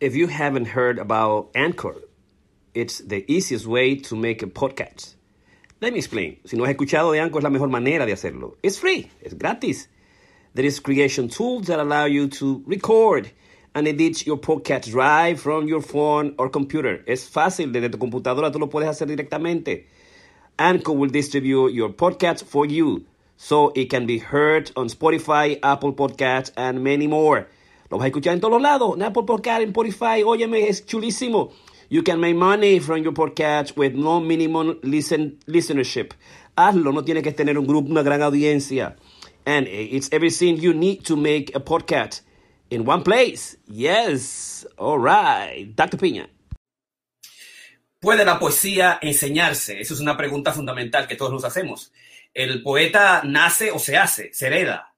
If you haven't heard about Anchor, it's the easiest way to make a podcast. Let me explain. Si no has escuchado de Anchor, es la mejor manera de hacerlo. It's free. It's gratis. There is creation tools that allow you to record and edit your podcast right from your phone or computer. Es fácil. Desde tu computadora tú lo puedes hacer directamente. Anchor will distribute your podcast for you so it can be heard on Spotify, Apple Podcasts, and many more. Lo vas a escuchar en todos lados. En Apple Podcast, en Spotify. Óyeme, es chulísimo. You can make money from your podcast with no minimum listen, listenership. Hazlo, no tienes que tener un grupo, una gran audiencia. And it's everything you need to make a podcast in one place. Yes. All right. Dr. Piña. ¿Puede la poesía enseñarse? Esa es una pregunta fundamental que todos nos hacemos. ¿El poeta nace o se hace? ¿Se hereda?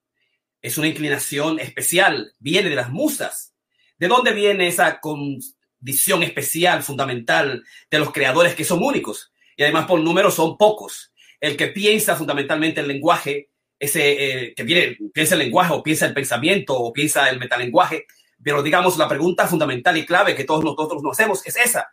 ¿Es una inclinación especial? ¿Viene de las musas? ¿De dónde viene esa condición especial, fundamental de los creadores que son únicos? Y además por número son pocos. El que piensa fundamentalmente el lenguaje, ese eh, que viene, piensa el lenguaje o piensa el pensamiento o piensa el metalenguaje, pero digamos la pregunta fundamental y clave que todos nosotros nos hacemos es esa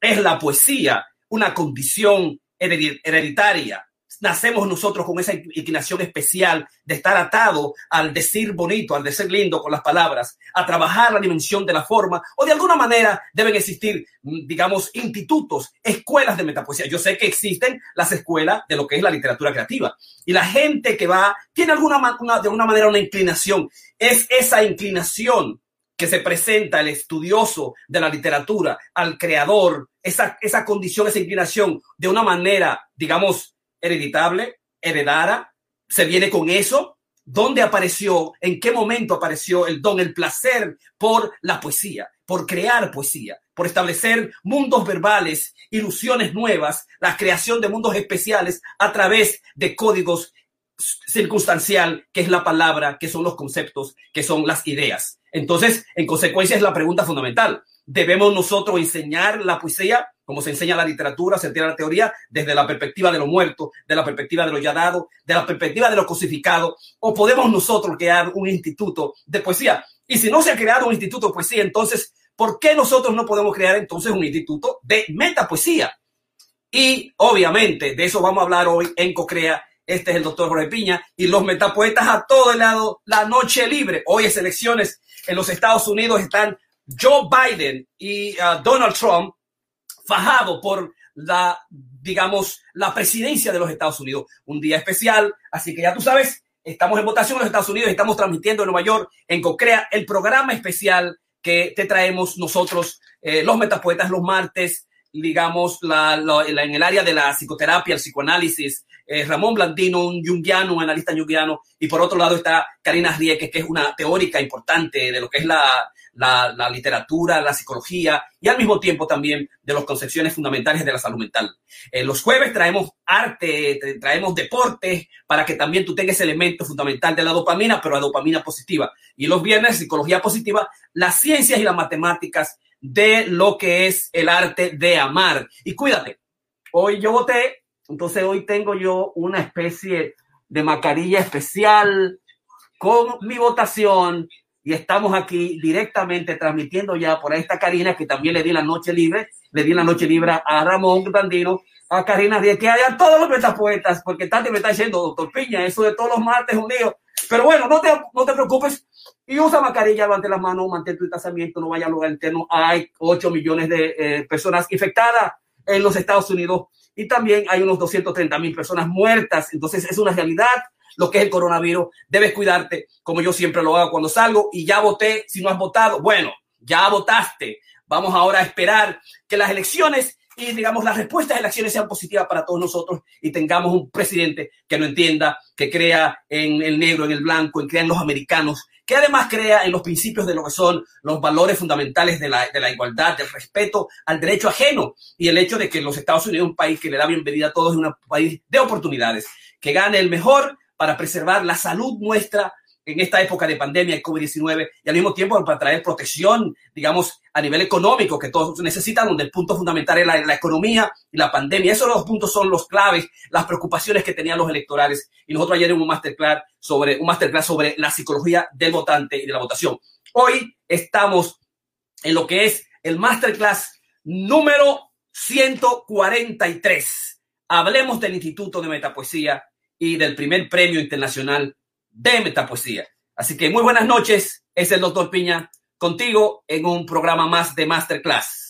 es la poesía una condición hereditaria. Nacemos nosotros con esa inclinación especial de estar atado al decir bonito, al decir lindo con las palabras, a trabajar la dimensión de la forma, o de alguna manera deben existir, mm, digamos, institutos, escuelas de metapoesía. Yo sé que existen las escuelas de lo que es la literatura creativa. Y la gente que va tiene alguna, de alguna manera una inclinación. Es esa inclinación que se presenta el estudioso de la literatura al creador, esa, esa condición, esa inclinación, de una manera, digamos, hereditable, heredada, se viene con eso. ¿Dónde apareció? ¿En qué momento apareció el don, el placer por la poesía, por crear poesía, por establecer mundos verbales, ilusiones nuevas, la creación de mundos especiales a través de códigos circunstancial, que es la palabra, que son los conceptos, que son las ideas. Entonces, en consecuencia, es la pregunta fundamental. ¿Debemos nosotros enseñar la poesía como se enseña la literatura, se entiende la teoría, desde la perspectiva de lo muerto, de la perspectiva de lo ya dado, de la perspectiva de lo cosificado? ¿O podemos nosotros crear un instituto de poesía? Y si no se ha creado un instituto de poesía, entonces, ¿por qué nosotros no podemos crear entonces un instituto de metapoesía? Y obviamente de eso vamos a hablar hoy en Cocrea este es el doctor Jorge Piña y los metapoetas a todo el lado, la noche libre. Hoy es elecciones en los Estados Unidos, están Joe Biden y uh, Donald Trump fajados por la, digamos, la presidencia de los Estados Unidos. Un día especial, así que ya tú sabes, estamos en votación en los Estados Unidos, estamos transmitiendo en Nueva York, en Cocrea, el programa especial que te traemos nosotros, eh, los metapoetas, los martes, digamos, la, en el área de la psicoterapia, el psicoanálisis, eh, Ramón Blandino, un jungiano, un analista jungiano, y por otro lado está Karina Rieke, que es una teórica importante de lo que es la, la, literatura, la psicología y al mismo tiempo también de las concepciones fundamentales de la salud mental. Eh, los jueves traemos arte, traemos deportes para que también tú tengas ese elemento fundamental de la dopamina, pero la dopamina positiva. Y los viernes, psicología positiva, las ciencias y las matemáticas de lo que es el arte de amar. Y cuídate, hoy yo voté entonces hoy tengo yo una especie de mascarilla especial con mi votación y estamos aquí directamente transmitiendo ya por esta Karina que también le di la noche libre, le di la noche libre a Ramón Dandino, a Karina de que haya todos los metapoetas, porque tanto me está diciendo, doctor Piña, eso de todos los martes unidos. Pero bueno, no te, no te preocupes y usa mascarilla, levante las manos, mantén tu distanciamiento, no vaya al lugar interno. Hay 8 millones de eh, personas infectadas en los Estados Unidos y también hay unos 230 mil personas muertas. Entonces es una realidad lo que es el coronavirus. Debes cuidarte, como yo siempre lo hago cuando salgo y ya voté. Si no has votado, bueno, ya votaste. Vamos ahora a esperar que las elecciones y digamos las respuestas de las elecciones sean positivas para todos nosotros y tengamos un presidente que no entienda, que crea en el negro, en el blanco, en crean los americanos, que además crea en los principios de lo que son los valores fundamentales de la, de la igualdad, del respeto al derecho ajeno y el hecho de que los Estados Unidos es un país que le da bienvenida a todos, es un país de oportunidades, que gane el mejor para preservar la salud nuestra en esta época de pandemia y COVID-19 y al mismo tiempo para traer protección, digamos, a nivel económico que todos necesitan, donde el punto fundamental es la, economía y la pandemia. Esos dos puntos son los claves, las preocupaciones que tenían los electorales. Y nosotros ayer en un masterclass sobre, un masterclass sobre la psicología del votante y de la votación. Hoy estamos en lo que es el masterclass número 143. Hablemos del Instituto de Metapoesía y del primer premio internacional de metapoesía. Así que muy buenas noches, es el doctor Piña contigo en un programa más de Masterclass.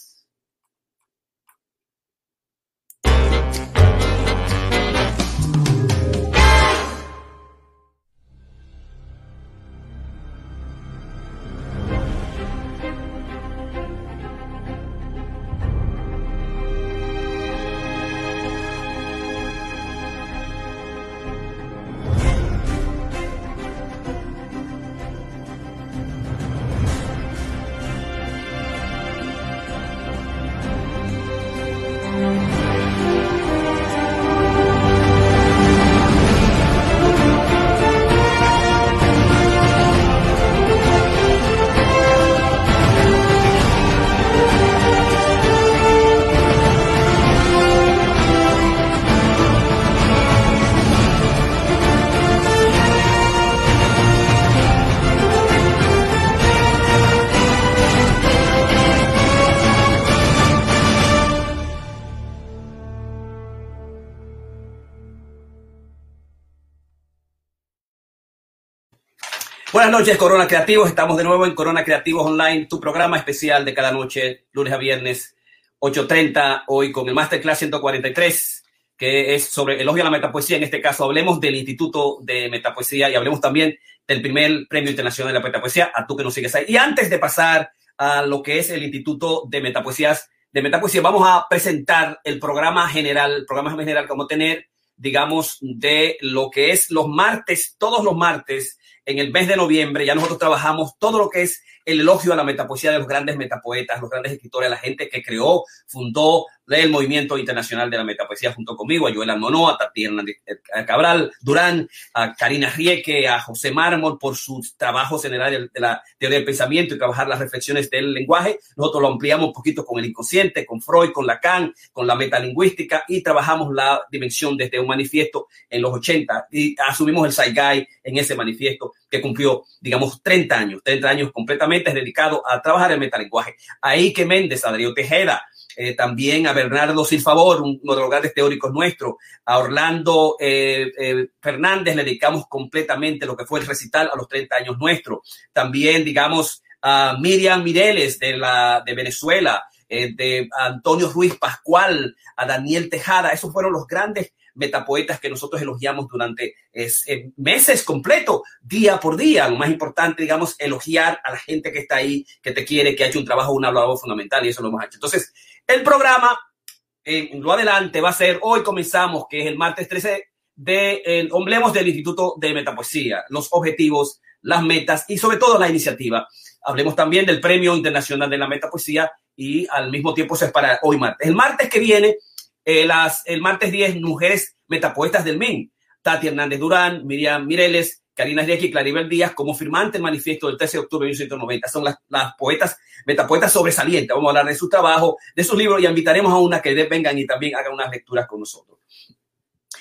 Buenas noches, Corona Creativos. Estamos de nuevo en Corona Creativos Online, tu programa especial de cada noche, lunes a viernes, 8.30, hoy con el Masterclass 143, que es sobre elogio a la metapoesía. En este caso, hablemos del Instituto de Metapoesía y hablemos también del primer Premio Internacional de la Metapoesía, a tú que nos sigues ahí. Y antes de pasar a lo que es el Instituto de Metapoesías, de Metapoesía, vamos a presentar el programa general, el programa general, como tener, digamos, de lo que es los martes, todos los martes, en el mes de noviembre ya nosotros trabajamos todo lo que es el elogio a la metapoesía de los grandes metapoetas, los grandes escritores, la gente que creó, fundó el movimiento internacional de la metapoesía junto conmigo, a Joel Almonó, a Tatiana Cabral, Durán, a Karina Rieke, a José Mármol por sus trabajos generales de la teoría del pensamiento y trabajar las reflexiones del lenguaje. Nosotros lo ampliamos un poquito con el inconsciente, con Freud, con Lacan, con la metalingüística y trabajamos la dimensión desde un manifiesto en los 80 y asumimos el Saigai en ese manifiesto que cumplió, digamos, 30 años, 30 años completamente dedicado a trabajar el metalenguaje. Ahí que Méndez, Adrián Tejeda, eh, también a Bernardo Silfavor, uno de los grandes teóricos nuestros, a Orlando eh, eh, Fernández le dedicamos completamente lo que fue el recital a los 30 años nuestro. También, digamos, a Miriam Mireles de, la, de Venezuela, de Antonio Ruiz Pascual, a Daniel Tejada, esos fueron los grandes metapoetas que nosotros elogiamos durante meses completos, día por día. Lo más importante, digamos, elogiar a la gente que está ahí, que te quiere, que ha hecho un trabajo, un labor fundamental y eso lo hemos hecho. Entonces, el programa, en lo adelante, va a ser, hoy comenzamos, que es el martes 13 de, el, hablemos del Instituto de Metapoesía, los objetivos, las metas y sobre todo la iniciativa. Hablemos también del Premio Internacional de la Metapoesía y al mismo tiempo se es para hoy martes. El martes que viene, eh, las, el martes 10, mujeres metapoetas del MIN. Tati Hernández Durán, Miriam Mireles, Karina Rieki y Claribel Díaz como firmante del manifiesto del 13 de octubre de 1990. Son las, las poetas, metapoetas sobresalientes. Vamos a hablar de su trabajo, de sus libros y invitaremos a una que vengan y también hagan unas lecturas con nosotros.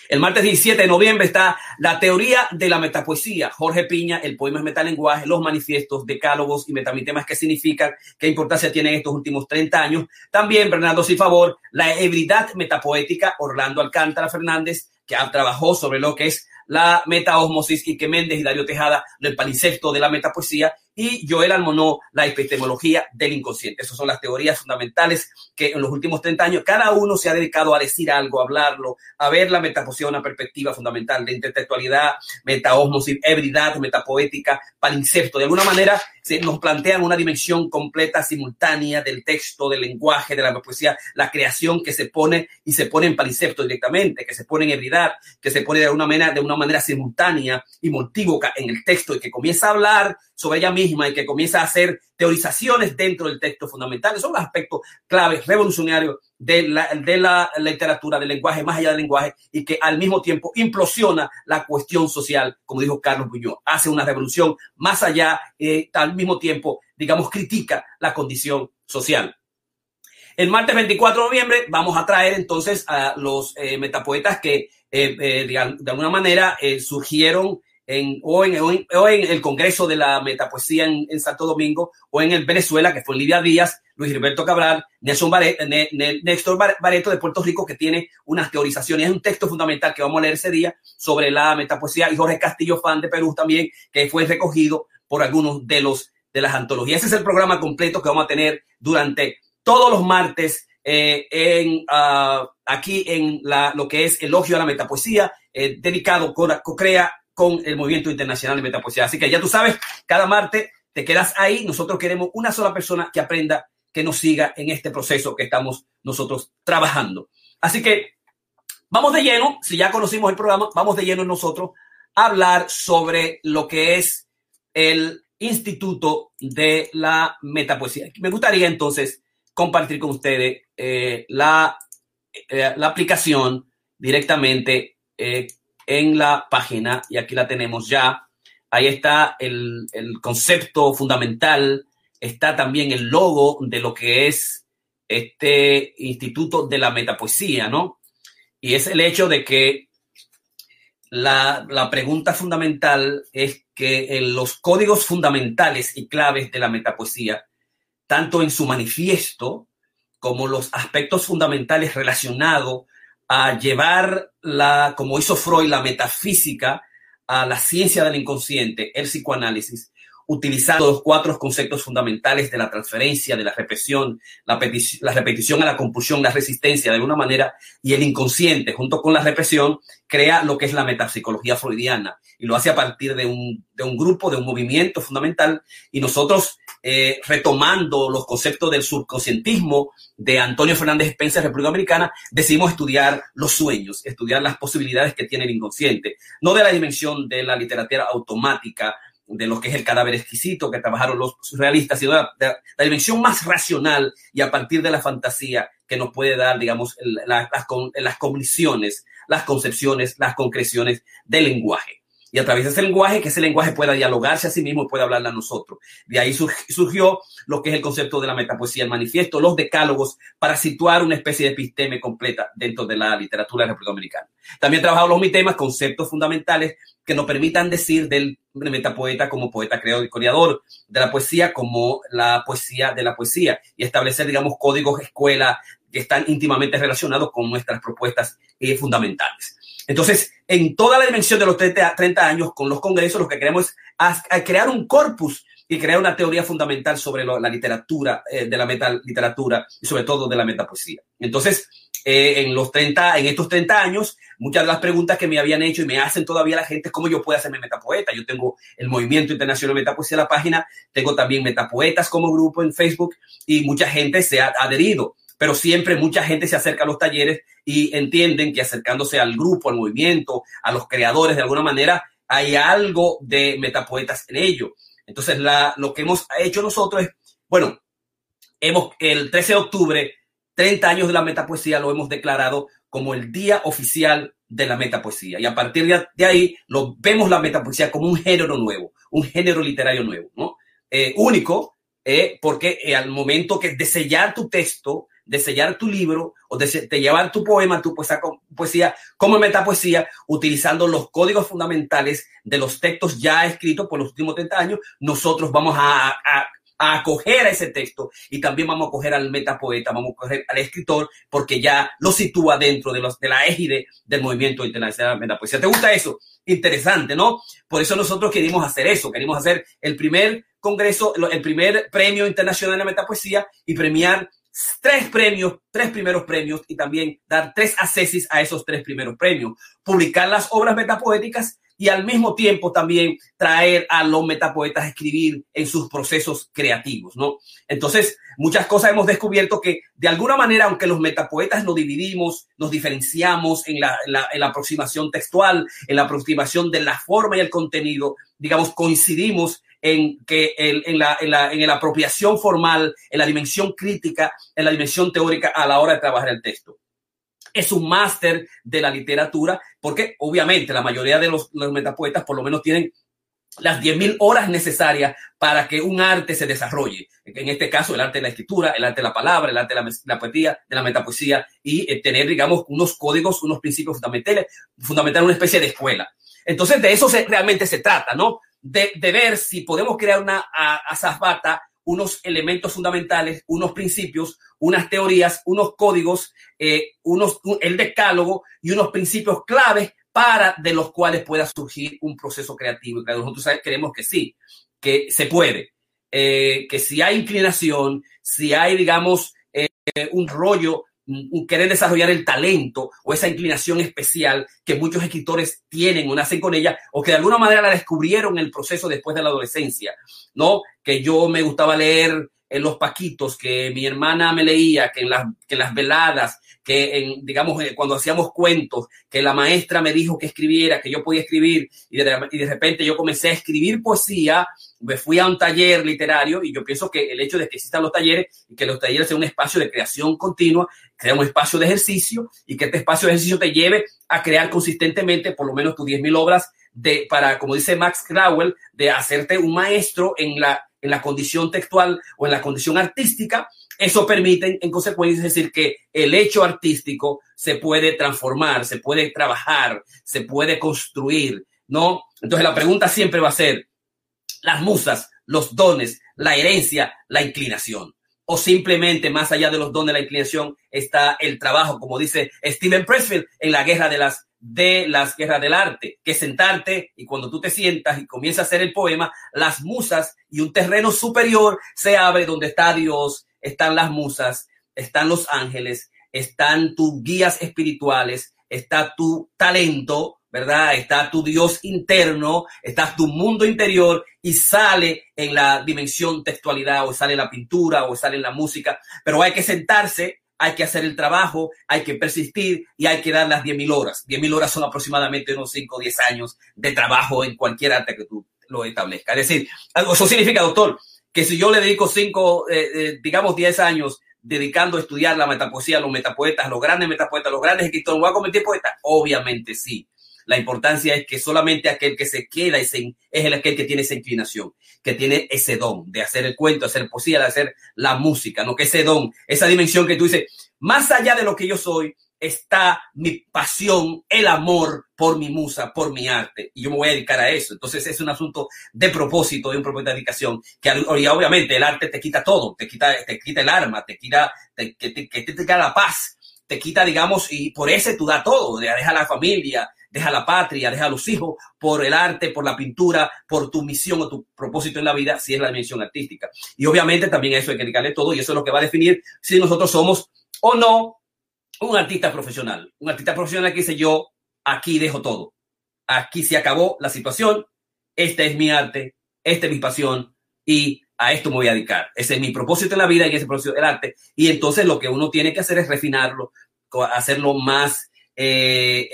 El martes 17 de noviembre está la teoría de la metapoesía. Jorge Piña, el poema es metalenguaje, los manifiestos, decálogos y metamitemas que significan, qué importancia tienen estos últimos 30 años. También Bernardo Sifavor, la hibridad metapoética, Orlando Alcántara Fernández, que trabajó sobre lo que es la metaosmosis, que Méndez y Darío Tejada, del palincepto de la metapoesía, y Joel Almonó, la epistemología del inconsciente. Esas son las teorías fundamentales que en los últimos 30 años cada uno se ha dedicado a decir algo, a hablarlo, a ver la metaposición, una perspectiva fundamental de intelectualidad, metaosmosis, ebridad, metapoética, palincepto. De alguna manera se nos plantean una dimensión completa, simultánea del texto, del lenguaje, de la poesía, la creación que se pone y se pone en palincepto directamente, que se pone en ebridad, que se pone de una manera, de una manera simultánea y multívoca en el texto y que comienza a hablar sobre ella misma y que comienza a hacer teorizaciones dentro del texto fundamental. Son los aspectos claves, revolucionarios de la, de la literatura, del lenguaje, más allá del lenguaje, y que al mismo tiempo implosiona la cuestión social, como dijo Carlos Buñuel. Hace una revolución más allá, eh, al mismo tiempo, digamos, critica la condición social. El martes 24 de noviembre vamos a traer entonces a los eh, metapoetas que eh, eh, de, alguna manera surgieron en, o, en, el Congreso de la Metapoesía en, en, Santo Domingo o en el Venezuela, que fue Lidia Díaz, Luis Gilberto Cabral, Nelson Barreto, Néstor Bareto de Puerto Rico, que tiene unas teorizaciones. Es un texto fundamental que vamos a leer ese día sobre la metapoesía y Jorge Castillo Fan de Perú también, que fue recogido por algunos de los de las antologías. Ese es el programa completo que vamos a tener durante todos los martes eh, en, uh, aquí en la, lo que es Elogio a la Metapoesía, eh, dedicado con COCREA con el Movimiento Internacional de Metapoesía. Así que ya tú sabes, cada martes te quedas ahí. Nosotros queremos una sola persona que aprenda, que nos siga en este proceso que estamos nosotros trabajando. Así que vamos de lleno, si ya conocimos el programa, vamos de lleno nosotros a hablar sobre lo que es el Instituto de la Metapoesía. Me gustaría entonces compartir con ustedes eh, la, eh, la, aplicación directamente eh, en la página y aquí la tenemos ya. Ahí está el, el, concepto fundamental, está también el logo de lo que es este Instituto de la Metapoesía, ¿no? Y es el hecho de que la, la pregunta fundamental es que en los códigos fundamentales y claves de la metapoesía tanto en su manifiesto como los aspectos fundamentales relacionados a llevar la, como hizo Freud, la metafísica a la ciencia del inconsciente, el psicoanálisis, utilizando los cuatro conceptos fundamentales de la transferencia, de la repetición, la, la, repetición a la compulsión, la resistencia de alguna manera, y el inconsciente, junto con la represión, crea lo que es la metapsicología freudiana y lo hace a partir de un, de un grupo, de un movimiento fundamental, y nosotros eh, retomando los conceptos del subconscientismo de Antonio Fernández Spencer, República Americana, decidimos estudiar los sueños, estudiar las posibilidades que tiene el inconsciente, no de la dimensión de la literatura automática, de lo que es el cadáver exquisito que trabajaron los surrealistas, sino la, dimensión más racional y a partir de la fantasía que nos puede dar, digamos, la, las, las cogniciones, las concepciones, las concreciones del lenguaje. Y a través de ese lenguaje, que ese lenguaje pueda dialogarse a sí mismo y pueda hablarle a nosotros. De ahí surgió lo que es el concepto de la metapoesía, el manifiesto, los decálogos, para situar una especie de episteme completa dentro de la literatura republicana. También he trabajado los mitemas, conceptos fundamentales que nos permitan decir del metapoeta como poeta creador y creador, de la poesía como la poesía de la poesía, y establecer, digamos, códigos escuela que están íntimamente relacionados con nuestras propuestas eh, fundamentales. Entonces, en toda la dimensión de los 30, 30 años, con los congresos, lo que queremos es a crear un corpus y crear una teoría fundamental sobre la literatura, eh, de la metaliteratura y sobre todo de la metapoesía. Entonces, eh, en los 30, en estos 30 años, muchas de las preguntas que me habían hecho y me hacen todavía la gente es cómo yo puedo hacerme metapoeta. Yo tengo el Movimiento Internacional Metapoesía en la página, tengo también Metapoetas como grupo en Facebook y mucha gente se ha adherido pero siempre mucha gente se acerca a los talleres y entienden que acercándose al grupo, al movimiento, a los creadores de alguna manera, hay algo de metapoetas en ello. Entonces, la, lo que hemos hecho nosotros es, bueno, hemos el 13 de octubre, 30 años de la metapoesía, lo hemos declarado como el día oficial de la metapoesía. Y a partir de, ahí, lo vemos la metapoesía como un género nuevo, un género literario nuevo, ¿no? Eh, único, eh, porque eh, al momento que de sellar tu texto, de sellar tu libro o de, de llevar tu poema, tu poesía, poesía como metapoesía, utilizando los códigos fundamentales de los textos ya escritos por los últimos 30 años, nosotros vamos a, a, acoger a ese texto y también vamos a acoger al metapoeta, vamos a acoger al escritor porque ya lo sitúa dentro de, los, de la égide del movimiento internacional de metapoesía. ¿Te gusta eso? Interesante, ¿no? Por eso nosotros querimos hacer eso, querimos hacer el primer congreso, el primer premio internacional de metapoesía y premiar tres premios, tres primeros premios y también dar tres accesis a esos tres primeros premios. Publicar las obras metapoéticas y al mismo tiempo también traer a los metapoetas a escribir en sus procesos creativos, ¿no? Entonces, muchas cosas hemos descubierto que de alguna manera, aunque los metapoetas nos dividimos, nos diferenciamos en la, en la aproximación textual, en la aproximación de la forma y el contenido, digamos, coincidimos en que en, la, en, la, en la apropiación formal, en la dimensión crítica, en la dimensión teórica a la hora de trabajar el texto es un máster de la literatura, porque obviamente la mayoría de los, los metapoetas por lo menos tienen las 10.000 horas necesarias para que un arte se desarrolle. En este caso, el arte de la escritura, el arte de la palabra, el arte de la, la poesía, de la metapoesía y eh, tener, digamos, unos códigos, unos principios fundamentales, fundamental una especie de escuela. Entonces, de eso realmente se trata, ¿no? De, ver si podemos crear una azafata unos elementos fundamentales, unos principios, unas teorías, unos códigos, eh, unos, el decálogo y unos principios claves para de los cuales pueda surgir un proceso creativo. Y nosotros creemos que sí, que se puede, eh, que si hay inclinación, si hay, digamos, eh, un rollo querer desarrollar el talento o esa inclinación especial que muchos escritores tienen o nacen con ella o que de alguna manera la descubrieron en el proceso después de la adolescencia, ¿no? Que yo me gustaba leer en los paquitos, que mi hermana me leía, que en las, que las veladas, que en, digamos, eh, cuando hacíamos cuentos, que la maestra me dijo que escribiera, que yo podía escribir, y de repente yo comencé a escribir poesía, me fui a un taller literario, y yo pienso que el hecho de que existan los talleres y que los talleres sean un espacio de creación continua, crea un espacio de ejercicio, y que este espacio de ejercicio te lleve a crear consistentemente por lo menos tus 10.000 obras de, para, como dice Max Crowell, de hacerte un maestro en la, en la condición textual o en la condición artística, eso permite, en consecuencia, decir que el hecho artístico se puede transformar, se puede trabajar, se puede construir, ¿no? Entonces la pregunta siempre va a ser, las musas, los dones, la herencia, la inclinación. O simplemente más allá de los dones, la inclinación, está el trabajo, como dice Steven Pressfield en la guerra de las de las guerras del arte, que sentarte y cuando tú te sientas y comienzas a hacer el poema, las musas y un terreno superior se abre donde está Dios, están las musas, están los ángeles, están tus guías espirituales, está tu talento, ¿verdad? Está tu Dios interno, está tu mundo interior y sale en la dimensión textualidad o sale en la pintura o sale en la música, pero hay que sentarse, hay que hacer el trabajo, hay que persistir y hay que dar las 10.000 horas. 10.000 horas son aproximadamente unos 5 o 10 años de trabajo en cualquier arte que tú lo establezcas. Es decir, eso significa, doctor, que si yo le dedico cinco, eh, eh, digamos, diez años dedicando a estudiar la metapoesía, los metapoetas, los grandes metapoetas, los grandes escritores, ¿voy a convertir poeta? Obviamente sí. La importancia es que solamente aquel que se queda es el aquel que tiene esa inclinación, que tiene ese don de hacer el cuento, hacer poesía, de hacer la música, no que ese don, esa dimensión que tú dices, más allá de lo que yo soy, está mi pasión, el amor por mi musa, por mi arte. Y yo me voy a dedicar a eso. Entonces es un asunto de propósito, de un propósito de dedicación, que obviamente el arte te quita todo, te quita, te quita el arma, te quita, te, te, quita la paz, te quita, digamos, y por ese tú da todo, deja la familia, deja la patria, deja los hijos por el arte, por la pintura, por tu misión o tu propósito en la vida, si es la dimensión artística. Y obviamente también a eso hay que dedicarle todo y eso es lo que va a definir si nosotros somos o no un artista profesional. Un artista profesional que dice yo, aquí dejo todo. Aquí se acabó la situación. Este es mi arte, esta es mi pasión y a esto me voy a dedicar. Ese es mi propósito en la vida y ese propósito del arte. Y entonces lo que uno tiene que hacer es refinarlo, hacerlo más eh,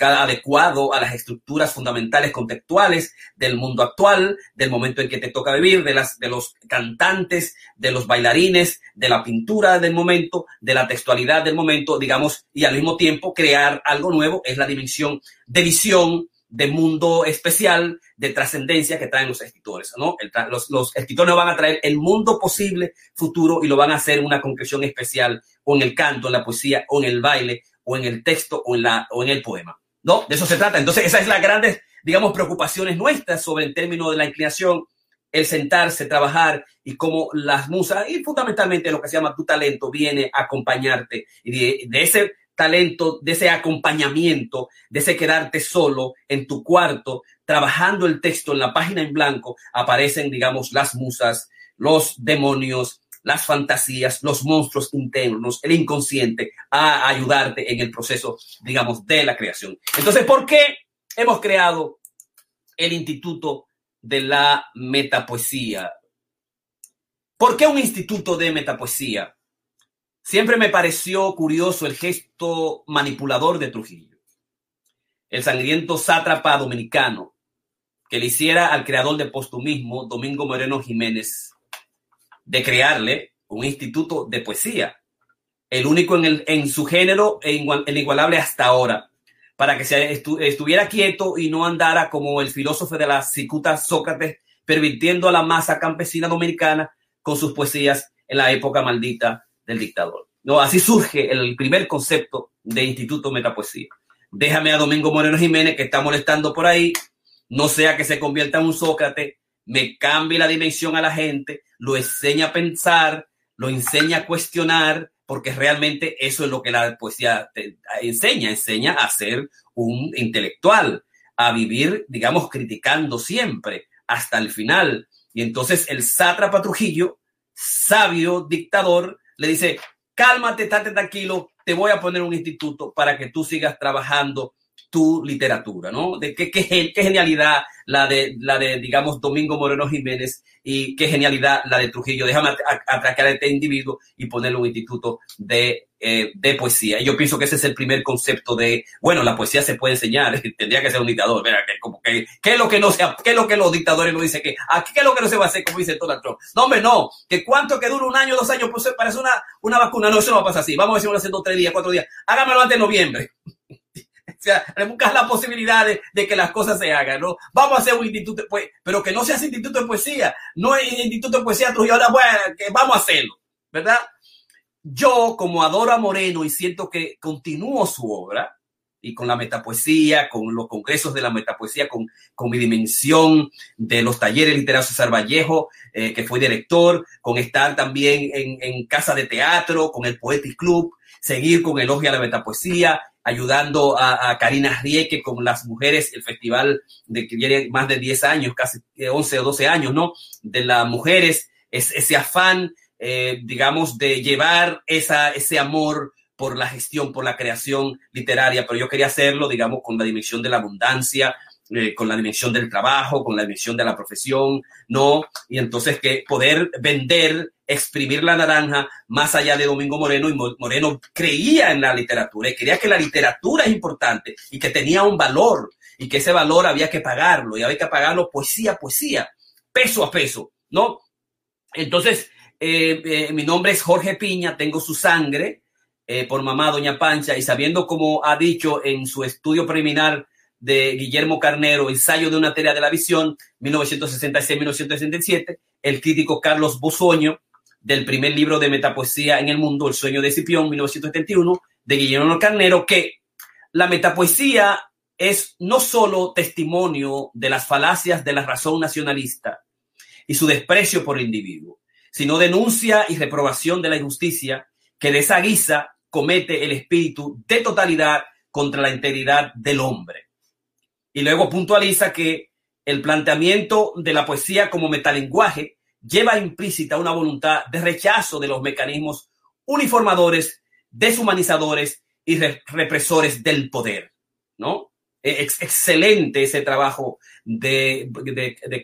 adecuado a las estructuras fundamentales contextuales del mundo actual, del momento en que te toca vivir, de, las, de los cantantes, de los bailarines, de la pintura del momento, de la textualidad del momento, digamos, y al mismo tiempo crear algo nuevo es la dimensión de visión, de mundo especial, de trascendencia que traen los escritores, ¿no? los, los, escritores van a traer el mundo posible futuro y lo van a hacer una concreción especial o en el canto, en la poesía o en el baile o en el texto o en, la, o en el poema. ¿No? De eso se trata. Entonces, esa es la grandes, digamos, preocupaciones nuestras sobre el término de la inclinación el sentarse, trabajar y cómo las musas y fundamentalmente lo que se llama tu talento viene a acompañarte y de, de ese talento, de ese acompañamiento, de ese quedarte solo en tu cuarto, trabajando el texto en la página en blanco, aparecen, digamos, las musas, los demonios, las fantasías, los monstruos internos, el inconsciente, a ayudarte en el proceso, digamos, de la creación. Entonces, ¿por qué hemos creado el Instituto de la Metapoesía? ¿Por qué un instituto de metapoesía? Siempre me pareció curioso el gesto manipulador de Trujillo, el sangriento sátrapa dominicano que le hiciera al creador de postumismo, Domingo Moreno Jiménez, de crearle un instituto de poesía, el único en, el, en su género e el igualable hasta ahora, para que se estu, estuviera quieto y no andara como el filósofo de la cicuta Sócrates, pervirtiendo a la masa campesina dominicana con sus poesías en la época maldita del dictador. No, así surge el primer concepto de Instituto Metapoesía. Déjame a Domingo Moreno Jiménez, que está molestando por ahí, no sea que se convierta en un Sócrates, me cambie la dimensión a la gente, lo enseña a pensar, lo enseña a cuestionar, porque realmente eso es lo que la poesía enseña, enseña a ser un intelectual, a vivir, digamos, criticando siempre hasta el final. Y entonces el sátrapa Trujillo, sabio dictador, le dice, cálmate, estate tranquilo, te voy a poner un instituto para que tú sigas trabajando tu literatura, ¿no? De qué, genialidad la de, la de, digamos, Domingo Moreno Jiménez y qué genialidad la de Trujillo. Déjame atracar a este individuo y ponerle un instituto de, eh, de poesía. Y yo pienso que ese es el primer concepto de, bueno, la poesía se puede enseñar, tendría que ser un dictador. Mira, que, como que, ¿qué es lo que no sea, qué es lo que los dictadores no dicen que, aquí qué es lo que no se va a hacer, como dice Donald Trump? No, hombre, no, que cuánto que dura un año, dos años, pues parece una, una vacuna. No, eso no va a pasar así. Vamos a decir, haciendo tres días, cuatro días. Hágamelo antes de noviembre. Sea, buscar la posibilidad de, que las cosas se hagan, ¿no? Vamos a hacer un instituto, pues, pero que no sea instituto de poesía, no es instituto de poesía Trujillo, ahora, bueno, que vamos a hacerlo, ¿verdad? Yo, como adoro a Moreno y siento que continúo su obra, y con la metapoesía, con los congresos de la metapoesía, con, con mi dimensión de los talleres literarios César Vallejo, eh, que fue director, con estar también en, en Casa de Teatro, con el Poetic Club, seguir con Elogia a la Metapoesía, ayudando a, Karina Rieke con las mujeres, el festival de que viene más de 10 años, casi 11 o 12 años, ¿no? De las mujeres, es, ese afán, eh, digamos, de llevar esa, ese amor por la gestión, por la creación literaria, pero yo quería hacerlo, digamos, con la dimensión de la abundancia, eh, con la dimensión del trabajo, con la dimensión de la profesión, ¿no? Y entonces que poder vender, exprimir la naranja más allá de Domingo Moreno, y Moreno creía en la literatura y creía que la literatura es importante y que tenía un valor y que ese valor había que pagarlo y había que pagarlo poesía a poesía, peso a peso, ¿no? Entonces, eh, eh, mi nombre es Jorge Piña, tengo su sangre por mamá Doña Pancha y sabiendo como ha dicho en su estudio preliminar de Guillermo Carnero, Ensayo de una teoría de la visión, 1966-1967, el crítico Carlos Bosoño, del primer libro de metapoesía en el mundo, El sueño de Cipión, 1971, de Guillermo Carnero, que la metapoesía es no solo testimonio de las falacias de la razón nacionalista y su desprecio por el individuo, sino denuncia y reprobación de la injusticia que de esa guisa comete el espíritu de totalidad contra la integridad del hombre. Y luego puntualiza que el planteamiento de la poesía como metalenguaje lleva implícita una voluntad de rechazo de los mecanismos uniformadores, deshumanizadores y re represores del poder, ¿no? Ex excelente ese trabajo de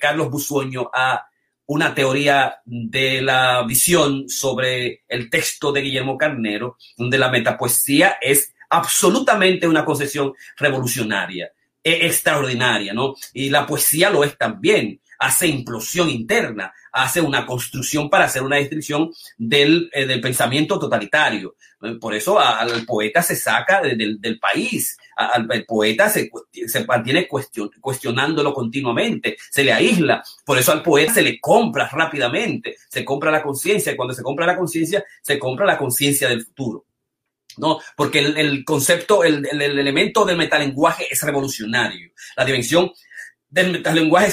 Carlos Busueño a una teoría de la visión sobre el texto de Guillermo Carnero, donde la metapoesía es absolutamente una concesión revolucionaria, extraordinaria, ¿no? Y la poesía lo es también, hace implosión interna, hace una construcción para hacer una descripción del, eh, del pensamiento totalitario. Por eso al poeta se saca de, del, país, al poeta se, se mantiene cuestion, cuestionándolo continuamente, se le aísla, por eso al poeta se le compra rápidamente, se compra la conciencia, y cuando se compra la conciencia, se compra la conciencia del futuro. ¿No? Porque el, concepto, el, el, el, elemento del metalenguaje es revolucionario. La dimensión del metalenguaje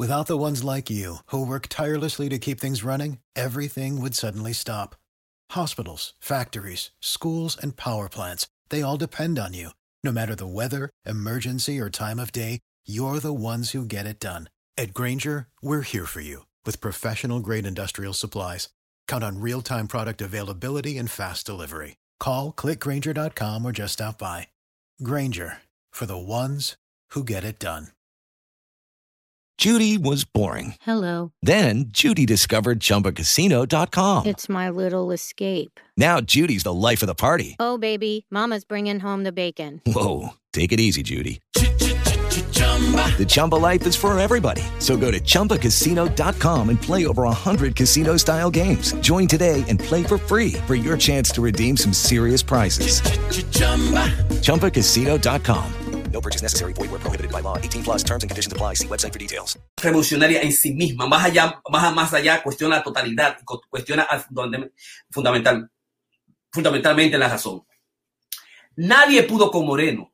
Without the ones like you, who work tirelessly to keep things running, everything would suddenly stop. Hospitals, factories, schools, and power plants, they all depend on you. No matter the weather, emergency, or time of day, you're the ones who get it done. At Granger, we're here for you with professional grade industrial supplies. Count on real time product availability and fast delivery. Call clickgranger.com or just stop by. Granger for the ones who get it done. Judy was boring. Hello. Then Judy discovered ChumbaCasino.com. It's my little escape. Now Judy's the life of the party. Oh, baby, Mama's bringing home the bacon. Whoa, take it easy, Judy. The Chumba life is for everybody. So go to ChumbaCasino.com and play over 100 casino style games. Join today and play for free for your chance to redeem some serious prizes. ChumbaCasino.com. No purchase necessary. Void where prohibited by law. 18 plus terms and conditions apply. See website for details. revolucionaria en sí misma, más allá, más, más allá, cuestiona la totalidad, cu- cuestiona donde- fundamental, fundamentalmente la razón. Nadie pudo con Moreno,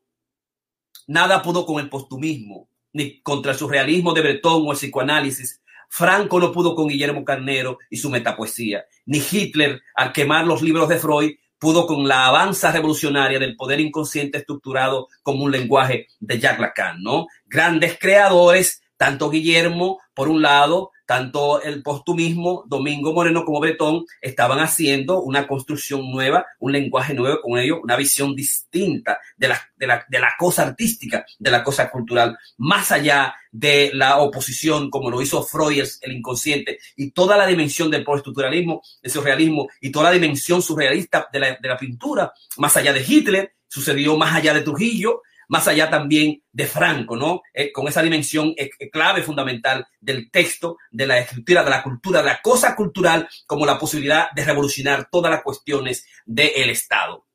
nada pudo con el postumismo, ni contra el surrealismo de Breton o el psicoanálisis. Franco no pudo con Guillermo Carnero y su metapoesía, ni Hitler, al quemar los libros de Freud, pudo con la avanza revolucionaria del poder inconsciente estructurado como un lenguaje de Jacques Lacan, ¿no? Grandes creadores, tanto Guillermo, por un lado, tanto el postumismo, Domingo Moreno como Bretón, estaban haciendo una construcción nueva, un lenguaje nuevo con ello, una visión distinta de la, de la, de la cosa artística, de la cosa cultural, más allá de la oposición, como lo hizo Freud, el, inconsciente, y toda la dimensión del postestructuralismo, del surrealismo, y toda la dimensión surrealista de la, de la pintura, más allá de Hitler, sucedió más allá de Trujillo, más allá también de Franco, ¿no? Eh, con esa dimensión eh, eh, clave fundamental del texto, de la escritura, de la cultura, de la cosa cultural, como la posibilidad de revolucionar todas las cuestiones del Estado.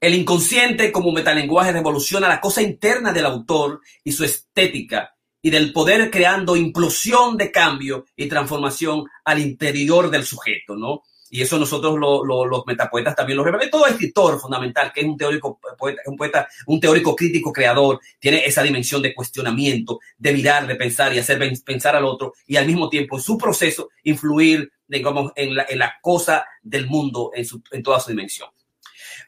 El inconsciente como metalenguaje revoluciona la cosa interna del autor y su estética y del poder creando implosión de cambio y transformación al interior del sujeto, ¿no? Y eso nosotros lo, lo, los metapoetas también lo revelan. Todo escritor fundamental, que es un teórico poeta, un poeta, un teórico crítico creador, tiene esa dimensión de cuestionamiento, de mirar, de pensar y hacer pensar al otro y al mismo tiempo en su proceso influir, digamos, en la, cosa del mundo en, su, en toda su dimensión.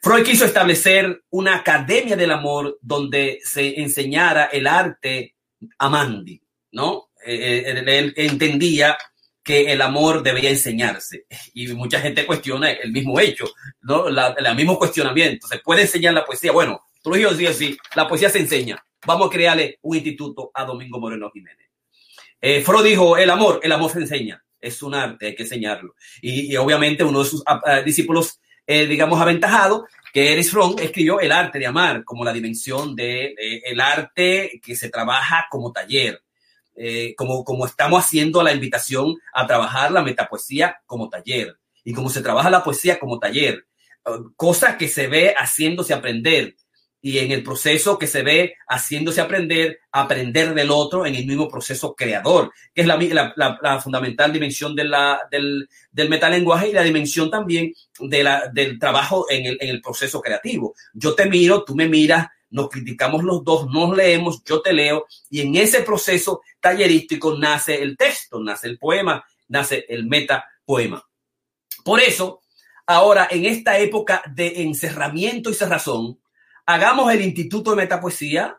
Freud quiso establecer una academia del amor donde se enseñara el arte amandi, ¿no? Eh, él, él entendía que el amor debía enseñarse. Y mucha gente cuestiona el mismo hecho, ¿no? La, el mismo cuestionamiento. ¿Se puede enseñar la poesía? Bueno, Trujillo decía sí, la poesía se enseña. Vamos a crearle un instituto a Domingo Moreno Jiménez. Eh, Freud dijo, el amor, el amor se enseña. Es un arte, hay que enseñarlo. Y, y obviamente uno de sus uh, discípulos, eh, digamos, aventajado, que Erich Fromm escribió El arte de amar como la dimensión de, de el arte que se trabaja como taller. Eh, como, como estamos haciendo la invitación a trabajar la metapoesía como taller y como se trabaja la poesía como taller, uh, cosa que se ve haciéndose aprender y en el proceso que se ve haciéndose aprender, aprender del otro en el mismo proceso creador, que es la, la, la, la fundamental dimensión de la, del, del, metalenguaje y la dimensión también de la, del trabajo en el, en el proceso creativo. Yo te miro, tú me miras, nos criticamos los dos, nos leemos, yo te leo, y en ese proceso tallerístico nace el texto, nace el poema, nace el metapoema. Por eso, ahora en esta época de encerramiento y cerrazón, hagamos el Instituto de Metapoesía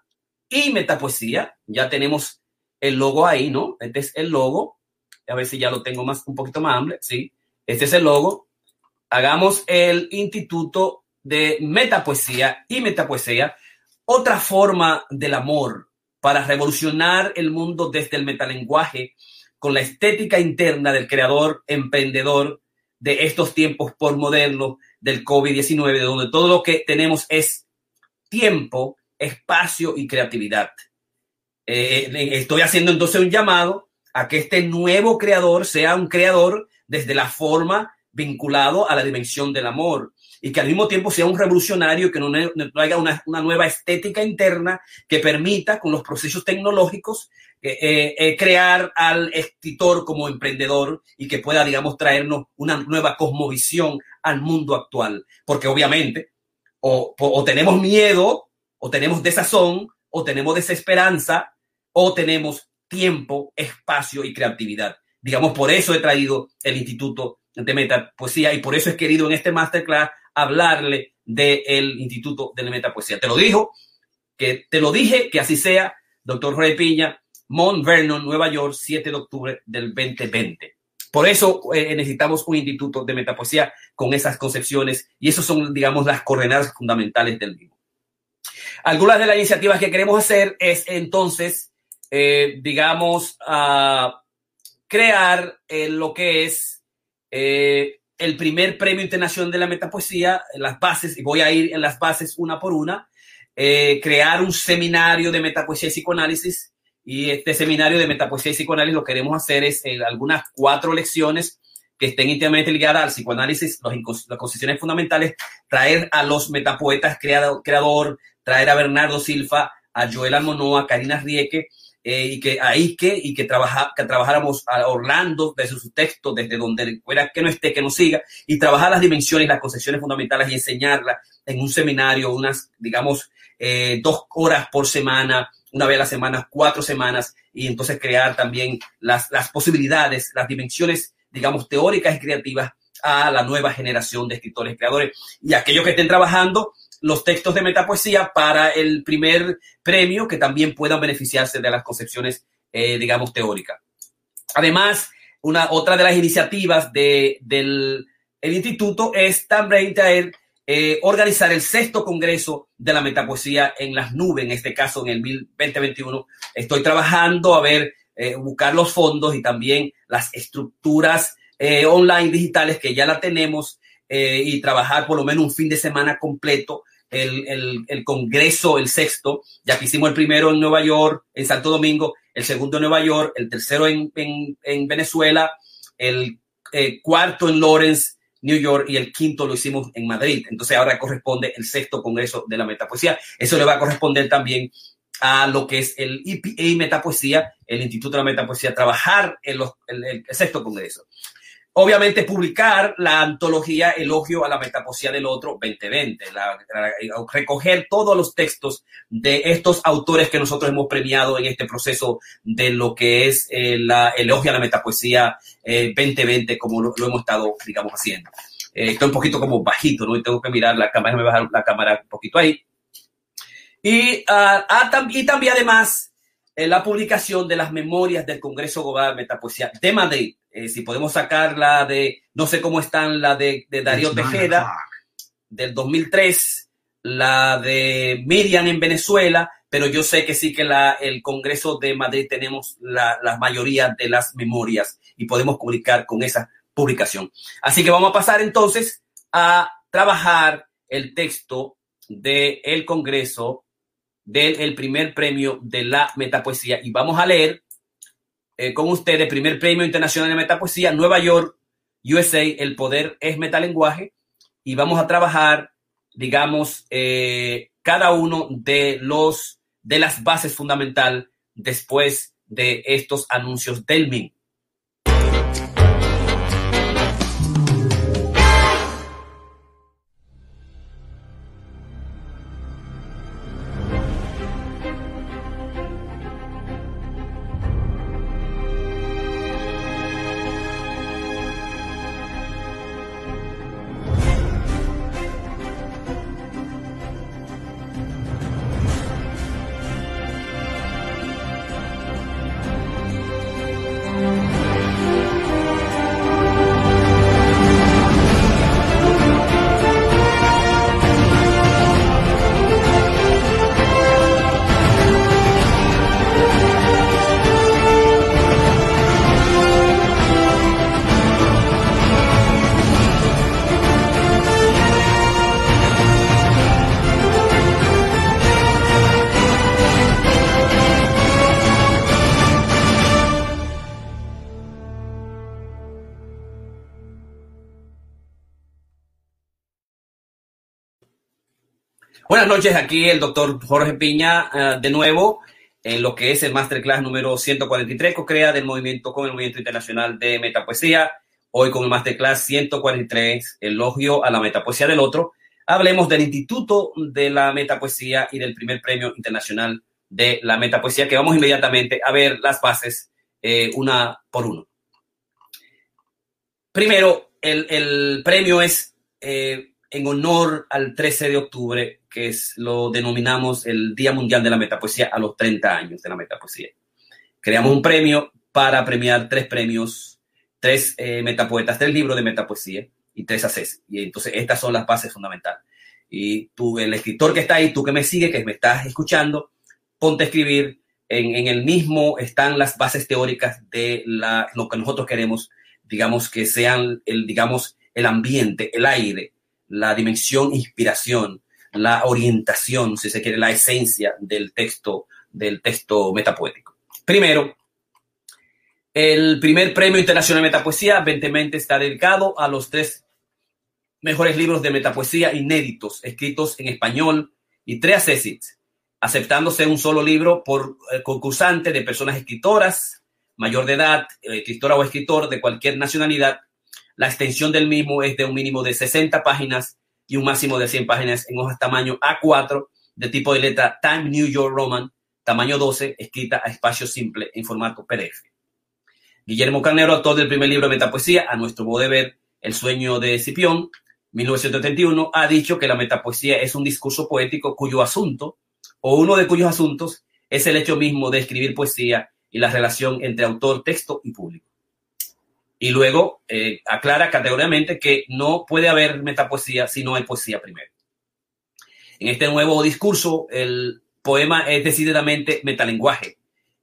y Metapoesía, ya tenemos el logo ahí, ¿no? Este es el logo, a ver si ya lo tengo más, un poquito más hambre, sí, este es el logo, hagamos el Instituto de Metapoesía y Metapoesía, otra forma del amor para revolucionar el mundo desde el metalenguaje con la estética interna del creador emprendedor de estos tiempos por modernos del COVID-19, donde todo lo que tenemos es tiempo, espacio y creatividad. Eh, estoy haciendo entonces un llamado a que este nuevo creador sea un creador desde la forma vinculado a la dimensión del amor y que al mismo tiempo sea un revolucionario que no, no una, una, nueva estética interna que permita con los procesos tecnológicos eh, eh, crear al escritor como emprendedor y que pueda, digamos, traernos una nueva cosmovisión al mundo actual. Porque obviamente o, o tenemos miedo, o tenemos desazón, o tenemos desesperanza, o tenemos tiempo, espacio y creatividad. Digamos, por eso he traído el Instituto de Metapoesía y por eso he querido en este masterclass hablarle del Instituto de Metapoesía. Te lo dijo, que te lo dije, que así sea, doctor Jorge Piña, Mount Vernon, Nueva York, 7 de octubre del 2020. Por eso eh, necesitamos un instituto de metapoesía con esas concepciones y esas son, digamos, las coordenadas fundamentales del mismo. Algunas de las iniciativas que queremos hacer es entonces, eh, digamos, crear eh, lo que es el primer premio internacional de la metapoesía, las bases, y voy a ir en las bases una por una, crear un seminario de metapoesía y psicoanálisis y este seminario de metapoesía y psicoanálisis lo que queremos hacer es eh, algunas cuatro lecciones que estén íntimamente ligadas al psicoanálisis, las concepciones fundamentales, traer a los metapoetas creado, creador, traer a Bernardo Silva, a Joel Almonoa, a Karina Rieke, eh, y que ahí que, y que, trabaja, que trabajáramos a Orlando desde su texto, desde donde fuera que no esté, que nos siga, y trabajar las dimensiones, las concepciones fundamentales y enseñarlas en un seminario, unas, digamos, eh, dos horas por semana, una vez a la semana, cuatro semanas, y entonces crear también las, las posibilidades, las dimensiones, digamos, teóricas y creativas a la nueva generación de escritores y creadores. Y aquellos que estén trabajando los textos de metapoesía para el primer premio, que también puedan beneficiarse de las concepciones, eh, digamos, teóricas. Además, una, otra de las iniciativas de, del el instituto es también traer eh, organizar el sexto congreso de la metapoesía en las nubes, en este caso en el 2021. Estoy trabajando a ver, eh, buscar los fondos y también las estructuras eh, online digitales que ya la tenemos y trabajar por lo menos un fin de semana completo. El, el, congreso, el sexto, ya que hicimos el primero en Nueva York, en Santo Domingo, el segundo en Nueva York, el tercero en, en, en Venezuela, el cuarto en Lawrence, New York y el quinto lo hicimos en Madrid. Entonces ahora corresponde el sexto congreso de la metapoesía. Eso le va a corresponder también a lo que es el IPA Metapoesía, el Instituto de la Metapoesía, trabajar en los, el sexto congreso. Obviamente publicar la antología Elogio a la Metapoesía del Otro 2020, recoger todos los textos de estos autores que nosotros hemos premiado en este proceso de lo que es eh, la Elogio a la Metapoesía 2020, eh, como lo, hemos estado, digamos, haciendo. Eh, estoy un poquito como bajito, ¿no? Y tengo que mirar la cámara, me bajar la cámara un poquito ahí. Y, ah, y también además la publicación de las memorias del Congreso Global de Metapoesía de Madrid eh, si podemos sacar la de, no sé cómo están, la de, Darío Tejeda del 2003, la de Miriam en Venezuela, pero yo sé que sí que la, el Congreso de Madrid tenemos la, mayoría de las memorias y podemos publicar con esa publicación. Así que vamos a pasar entonces a trabajar el texto del Congreso del primer premio de la metapoesía y vamos a leer eh, con ustedes, primer premio internacional de metapoesía, Nueva York, USA, el poder es metalenguaje, y vamos a trabajar, digamos, eh, cada uno de los de las bases fundamental después de estos anuncios del MIN. Buenas noches, aquí el doctor Jorge Piña eh, de nuevo en lo que es el masterclass número 143, co-crea del movimiento con el movimiento internacional de metapoesía. Hoy con el masterclass 143, elogio a la metapoesía del otro. Hablemos del Instituto de la Metapoesía y del primer premio internacional de la metapoesía, que vamos inmediatamente a ver las bases eh, una por uno. Primero, el, el premio es eh, en honor al 13 de octubre, que es, lo denominamos el Día Mundial de la Metapoesía a los 30 años de la metapoesía. Creamos un premio para premiar tres premios, tres eh, metapoetas, tres libros de metapoesía y tres ACES. Y entonces estas son las bases fundamentales. Y tú, el escritor que está ahí, tú que me sigue, que me estás escuchando, ponte a escribir. En, en el mismo están las bases teóricas de la, lo que nosotros queremos, digamos, que sean el, digamos, el ambiente, el aire, la dimensión inspiración, la orientación, si se quiere, la esencia del texto, del texto metapoético. Primero, el primer premio internacional de metapoesía, 2020, está dedicado a los tres mejores libros de metapoesía inéditos, escritos en español, y tres accesits, aceptándose un solo libro por eh, concursante de personas escritoras, mayor de edad, eh, escritora o escritor de cualquier nacionalidad. La extensión del mismo es de un mínimo de 60 páginas y un máximo de 100 páginas en hojas tamaño A4 de tipo de letra Time New York Roman, tamaño 12, escrita a espacio simple en formato PDF. Guillermo Carnero, autor del primer libro de metapoesía, a nuestro modo de ver, El sueño de Cipión, 1971, ha dicho que la metapoesía es un discurso poético cuyo asunto, o uno de cuyos asuntos, es el hecho mismo de escribir poesía y la relación entre autor, texto y público. Y luego eh, aclara categóricamente que no puede haber metapoesía si no hay poesía primero. En este nuevo discurso, el poema es decididamente metalenguaje.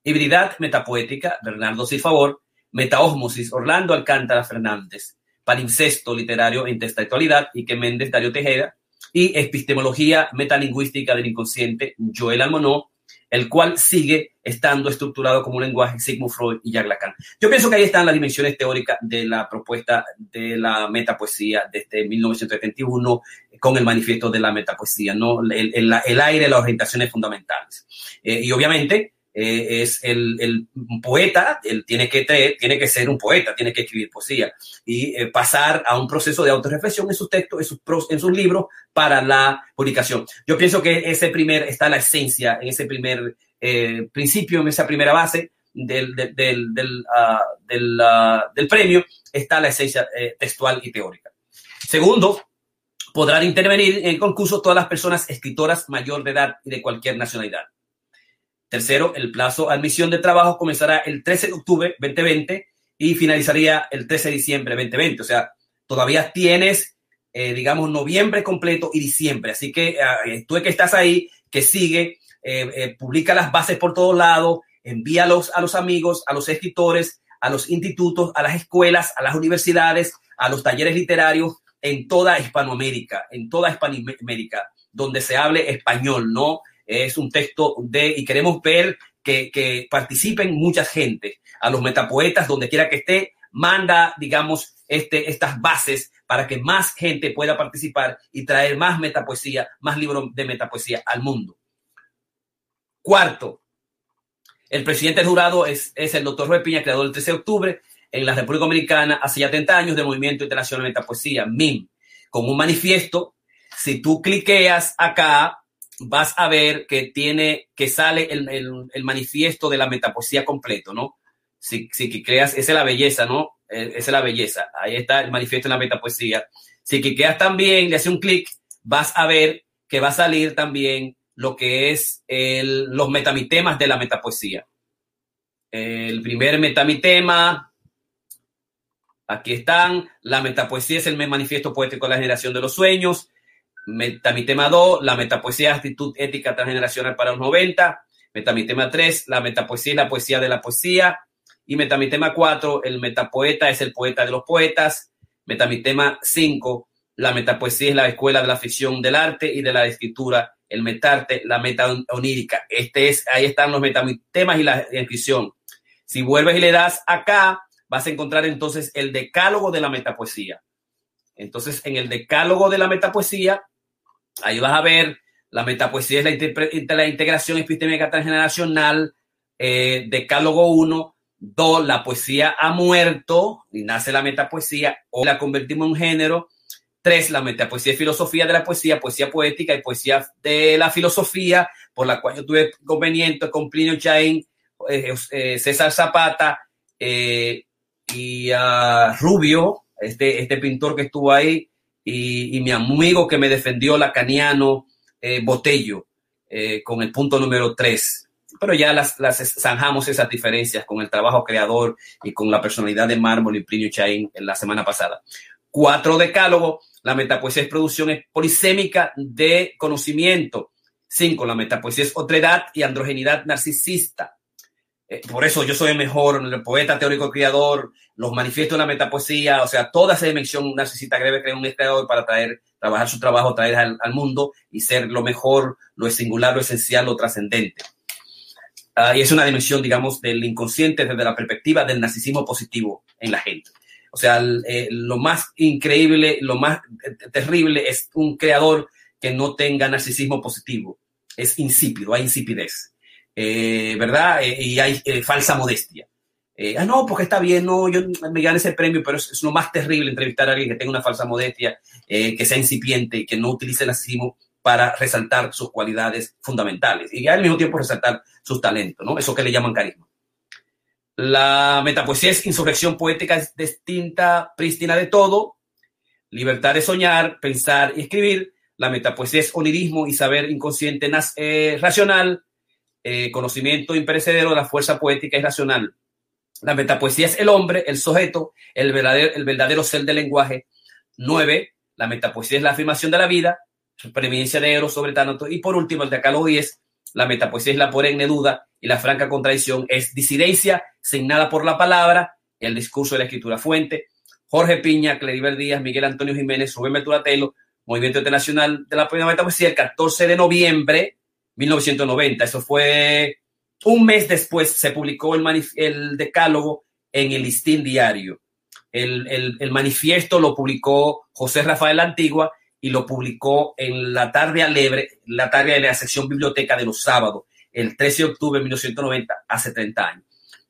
Hibridad metapoética, Bernardo Silfavor, metaosmosis, Orlando Alcántara Fernández, palimpsesto literario e intelectualidad, Ike Méndez, Dario Tejeda, y epistemología metalingüística del inconsciente, Joel Almonó, el cual sigue estando estructurado como un lenguaje Sigmund Freud y Jacques Lacan. Yo pienso que ahí están las dimensiones teóricas de la propuesta de la metapoesía desde 1971 con el manifiesto de la metapoesía, ¿no? el, el, el aire, las orientaciones fundamentales. Eh, y obviamente eh, es el, el, poeta, él tiene que, tiene que ser un poeta, tiene que escribir poesía y eh, pasar a un proceso de autorreflexión en sus textos, en sus, en sus libros para la publicación. Yo pienso que ese primer, está la esencia, en ese primer eh, principio, en esa primera base del, del, del, del, uh, del, uh, del premio, está la esencia textual y teórica. Segundo, podrán intervenir en el concurso todas las personas escritoras mayor de edad y de cualquier nacionalidad. Tercero, el plazo de admisión de trabajo comenzará el 13 de octubre 2020 y finalizaría el 13 de diciembre 2020. O sea, todavía tienes, eh, digamos, noviembre completo y diciembre. Así que eh, tú que estás ahí, que sigue, eh, eh, publica las bases por todos lados, envíalos a los amigos, a los escritores, a los institutos, a las escuelas, a las universidades, a los talleres literarios en toda Hispanoamérica, en toda Hispanoamérica, donde se hable español, ¿no? Es un texto de, y queremos ver que, que participen mucha gente, a los metapoetas, donde quiera que esté, manda, digamos, este, estas bases para que más gente pueda participar y traer más metapoesía, más libros de metapoesía al mundo. Cuarto, el presidente del jurado es, es el doctor Ruiz Piña, creador el 13 de octubre en la República Dominicana, hace ya 30 años, del Movimiento Internacional de Metapoesía, MIM, con un manifiesto. Si tú cliqueas acá, vas a ver que tiene, que sale el, el, manifiesto de la metapoesía completo, ¿no? Si, si creas, esa es la belleza, ¿no? Esa es la belleza. Ahí está el manifiesto de la metapoesía. Si cliqueas también, le hace un clic, vas a ver que va a salir también lo que es el, los metamitemas de la metapoesía. El primer metamitema, aquí están, la metapoesía es el manifiesto poético de la generación de los sueños, Metamitema 2, la metapoesía actitud ética transgeneracional para los 90. Metamitema 3, la metapoesía y la poesía de la poesía. Y metamitema 4, el metapoeta es el poeta de los poetas. Metamitema 5, la metapoesía es la escuela de la ficción del arte y de la escritura, el metarte, la meta onírica. Este es, ahí están los metamitemas y la inscripción. Si vuelves y le das acá, vas a encontrar entonces el decálogo de la metapoesía. Entonces, en el decálogo de la metapoesía, ahí vas a ver la metapoesía es la, integración epistémica transgeneracional, eh, decálogo 1, 2, la poesía ha muerto y nace la metapoesía, o la convertimos en género, Tres, la metapoesía y filosofía de la poesía, poesía poética y poesía de la filosofía, por la cual yo tuve conveniente con Plinio Chain, eh, eh, César Zapata y Rubio, este, este pintor que estuvo ahí, y, mi amigo que me defendió, lacaniano, eh, Botello, eh, con el punto número tres. Pero ya las, zanjamos esas diferencias con el trabajo creador y con la personalidad de Mármol y Plinio Chain en la semana pasada. Cuatro, decálogo. La metapoesía es producción polisémica de conocimiento. Cinco, la metapoesía es otredad y androgenidad narcisista. Eh, por eso yo soy el mejor, poeta teórico creador, los manifiestos de la metapoesía, o sea, toda esa dimensión narcisista que debe crear un creador para traer, trabajar su trabajo, traer al, mundo y ser lo mejor, lo singular, lo esencial, lo trascendente. Uh, y es una dimensión, digamos, del inconsciente desde la perspectiva del narcisismo positivo en la gente. O sea, eh, lo más increíble, lo más terrible es un creador que no tenga narcisismo positivo. Es insípido, hay insipidez, eh, ¿verdad? Eh, y hay eh, falsa modestia. ah, no, porque está bien, no, yo me gané ese premio, pero es, es, lo más terrible entrevistar a alguien que tenga una falsa modestia, que sea incipiente, que no utilice el narcisismo para resaltar sus cualidades fundamentales y al mismo tiempo resaltar sus talentos, ¿no? Eso que le llaman carisma. La metapoesía es insurrección poética es distinta, prístina de todo, libertad de soñar, pensar y escribir. La metapoesía es onirismo y saber inconsciente racional, eh, conocimiento imperecedero de la fuerza poética y racional. La metapoesía es el hombre, el sujeto, el verdadero, el verdadero ser del lenguaje. Nueve, la metapoesía es la afirmación de la vida, preeminencia de Eros sobre Tánato. Y por último, el decálogo 10, la metapoesía es la perenne duda y la franca contradicción es disidencia signada por la palabra, el discurso de la escritura fuente. Jorge Piña, Claribel Díaz, Miguel Antonio Jiménez, Rubén Meturatelo, Movimiento Internacional de la Metapoesía, el 14 de noviembre 1990. Eso fue un mes después, se publicó el, el decálogo en el listín diario. El, manifiesto lo publicó José Rafael Antigua y lo publicó en la tarde alegre, la tarde de la sección biblioteca de los sábados, el 13 de octubre de 1990, hace 30 años.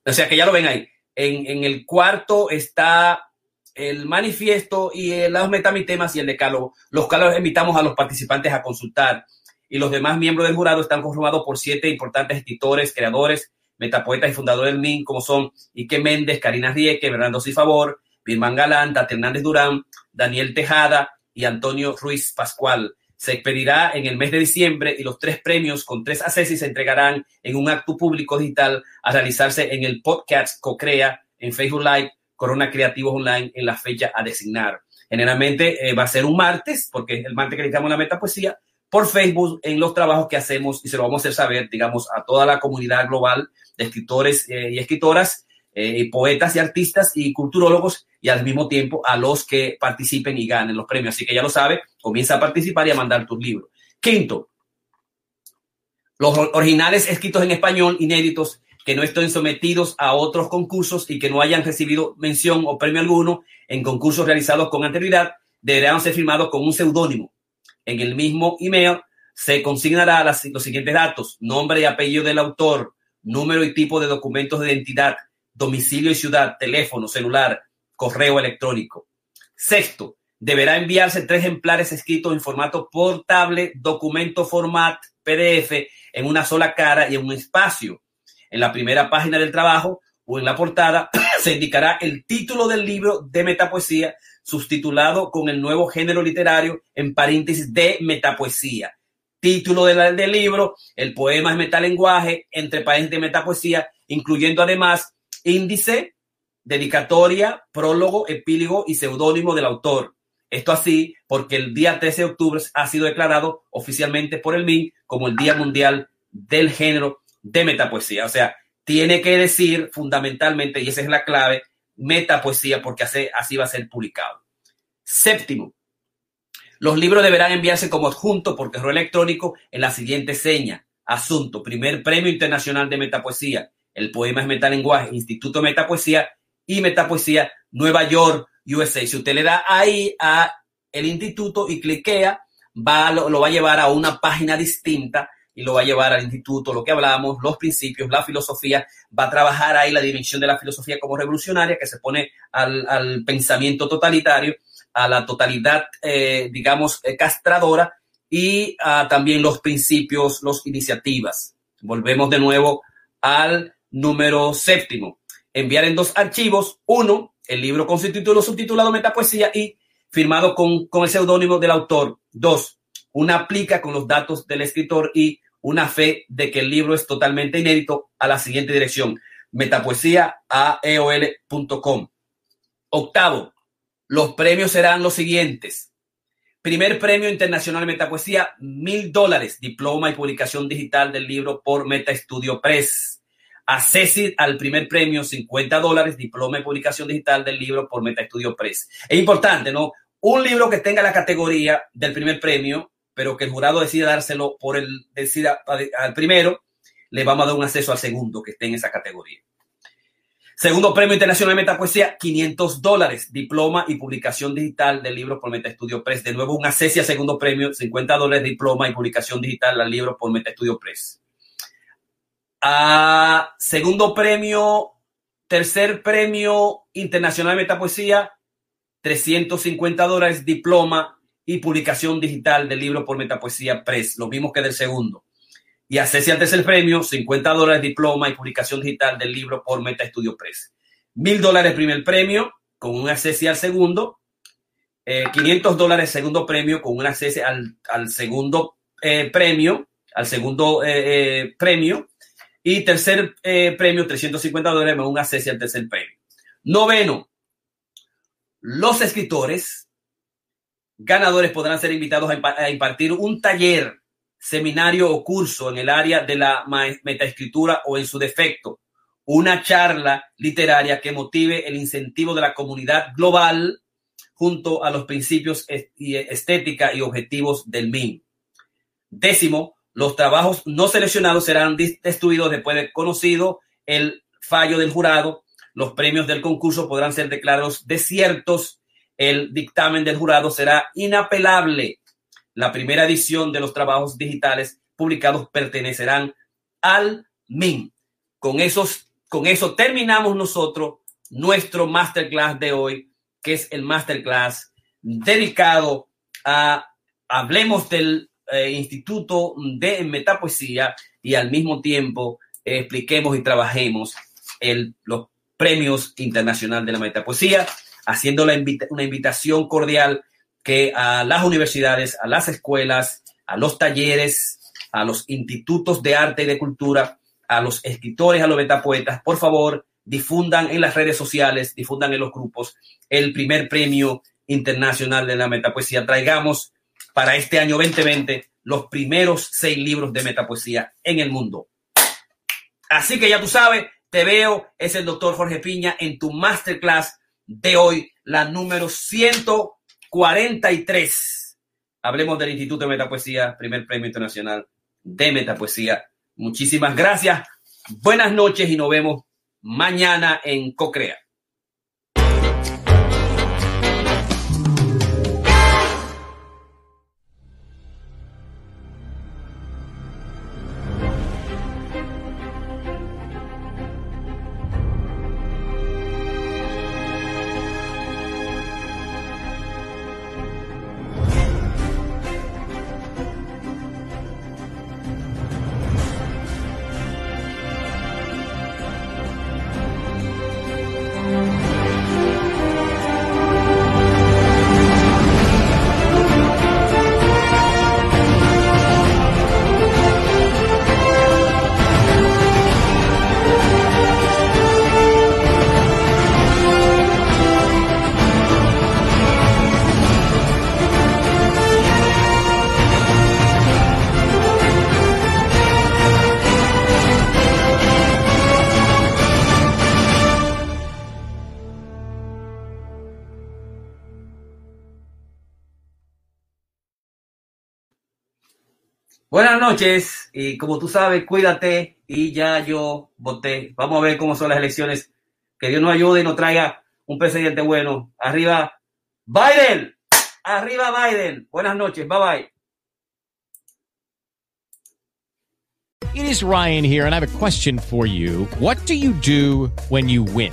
O sea que ya lo ven ahí. En, en el cuarto está el manifiesto y el, los metamitemas y el decálogo, los cuales invitamos a los participantes a consultar. Y los demás miembros del jurado están conformados por siete importantes escritores, creadores, metapoetas y fundadores del MIN, como son Ike Méndez, Karina Rieke, Bernardo Cifavor, Birman Galán, Tati Hernández Durán, Daniel Tejada, y Antonio Ruiz Pascual. Se expedirá en el mes de diciembre y los tres premios con tres accesos se entregarán en un acto público digital a realizarse en el podcast Cocrea en Facebook Live Corona Creativos Online en la fecha a designar. Generalmente eh, va a ser un martes, porque el martes que dedicamos la metapoesía, por Facebook en los trabajos que hacemos y se lo vamos a hacer saber, digamos, a toda la comunidad global de escritores eh, y escritoras eh, poetas y artistas y culturólogos y al mismo tiempo a los que participen y ganen los premios. Así que ya lo sabe, comienza a participar y a mandar tus libros. Quinto, los originales escritos en español, inéditos, que no estén sometidos a otros concursos y que no hayan recibido mención o premio alguno en concursos realizados con anterioridad, deberán ser firmados con un seudónimo. En el mismo email se consignará los siguientes datos, nombre y apellido del autor, número y tipo de documentos de identidad, domicilio y ciudad, teléfono, celular, correo electrónico. Sexto, deberá enviarse tres ejemplares escritos en formato portable, documento format, PDF, en una sola cara y en un espacio. En la primera página del trabajo o en la portada se indicará el título del libro de metapoesía, subtitulado con el nuevo género literario en paréntesis de metapoesía. Título del, del libro, el poema es metalenguaje, entre paréntesis de metapoesía, incluyendo además índice, dedicatoria, prólogo, epílogo y seudónimo del autor. Esto así porque el día 13 de octubre ha sido declarado oficialmente por el MIN como el Día Mundial del Género de Metapoesía. O sea, tiene que decir fundamentalmente, y esa es la clave, metapoesía, porque así, va a ser publicado. Séptimo, los libros deberán enviarse como adjunto por correo electrónico en la siguiente seña. Asunto, primer premio internacional de metapoesía, el poema es metalenguaje, Instituto Metapoesía y Metapoesía Nueva York, USA. Si usted le da ahí a el instituto y cliquea, va, lo va a llevar a una página distinta y lo va a llevar al instituto, lo que hablamos, los principios, la filosofía, va a trabajar ahí la dimensión de la filosofía como revolucionaria que se pone al, pensamiento totalitario, a la totalidad, eh, digamos, eh, castradora y también los principios, las iniciativas. Volvemos de nuevo al número séptimo. Enviar en dos archivos. Uno, el libro con su título subtitulado Metapoesía y firmado con, con el seudónimo del autor. Dos, una plica con los datos del escritor y una fe de que el libro es totalmente inédito a la siguiente dirección, metapoesía.aeol.com. Octavo, los premios serán los siguientes. Primer premio internacional metapoesía, mil dólares, diploma y publicación digital del libro por Meta Studio Press. Accesir al primer premio, 50 dólares, diploma y publicación digital del libro por Meta Studio Press. Es importante, ¿no? Un libro que tenga la categoría del primer premio pero que el jurado decida dárselo por el decida al primero, le vamos a dar un acceso al segundo que esté en esa categoría. Segundo premio internacional de metapoesía, 500 dólares, diploma y publicación digital del libro por Meta Estudio Press. De nuevo, un acceso al segundo premio, 50 dólares, diploma y publicación digital del libro por Meta Estudio Press. Ah, segundo premio, tercer premio internacional de metapoesía, 350 dólares, diploma y publicación digital del libro por Metapoesía Press, lo mismo que del segundo. Y accese al tercer premio, 50 dólares diploma y publicación digital del libro por Meta Estudio Press. Mil dólares primer premio con un acceso al segundo. 500 eh, dólares segundo premio con un acceso al, al segundo eh, premio, al segundo eh, premio. Y tercer premio, 350 dólares con un acceso al tercer premio. Noveno, los escritores ganadores podrán ser invitados a impartir un taller, seminario o curso en el área de la metaescritura o en su defecto, una charla literaria que motive el incentivo de la comunidad global junto a los principios estética y objetivos del MIN. Décimo, los trabajos no seleccionados serán destruidos después de conocido el fallo del jurado. Los premios del concurso podrán ser declarados desiertos el dictamen del jurado será inapelable. La primera edición de los trabajos digitales publicados pertenecerán al MIN. Con, esos, con eso terminamos nosotros nuestro masterclass de hoy, que es el masterclass dedicado a Hablemos del eh, Instituto de Metapoesía y al mismo tiempo expliquemos y trabajemos el, los premios internacionales de la metapoesía haciendo una invitación cordial que a las universidades, a las escuelas, a los talleres, a los institutos de arte y de cultura, a los escritores, a los metapoetas, por favor, difundan en las redes sociales, difundan en los grupos el primer premio internacional de la metapoesía. Traigamos para este año 2020 los primeros seis libros de metapoesía en el mundo. Así que ya tú sabes, te veo, es el doctor Jorge Piña en tu masterclass de hoy, la número 143. Hablemos del Instituto de Metapoesía, primer premio internacional de Metapoesía. Muchísimas gracias, buenas noches y nos vemos mañana en Cocrea. Buenas noches y como tú sabes, cuídate y ya yo voté. Vamos a ver cómo son las elecciones. Que Dios nos ayude y nos traiga un presidente bueno. Arriba Biden. Arriba Biden. Buenas noches. Bye bye. It is Ryan here and I have a question for you. What do you do when you win?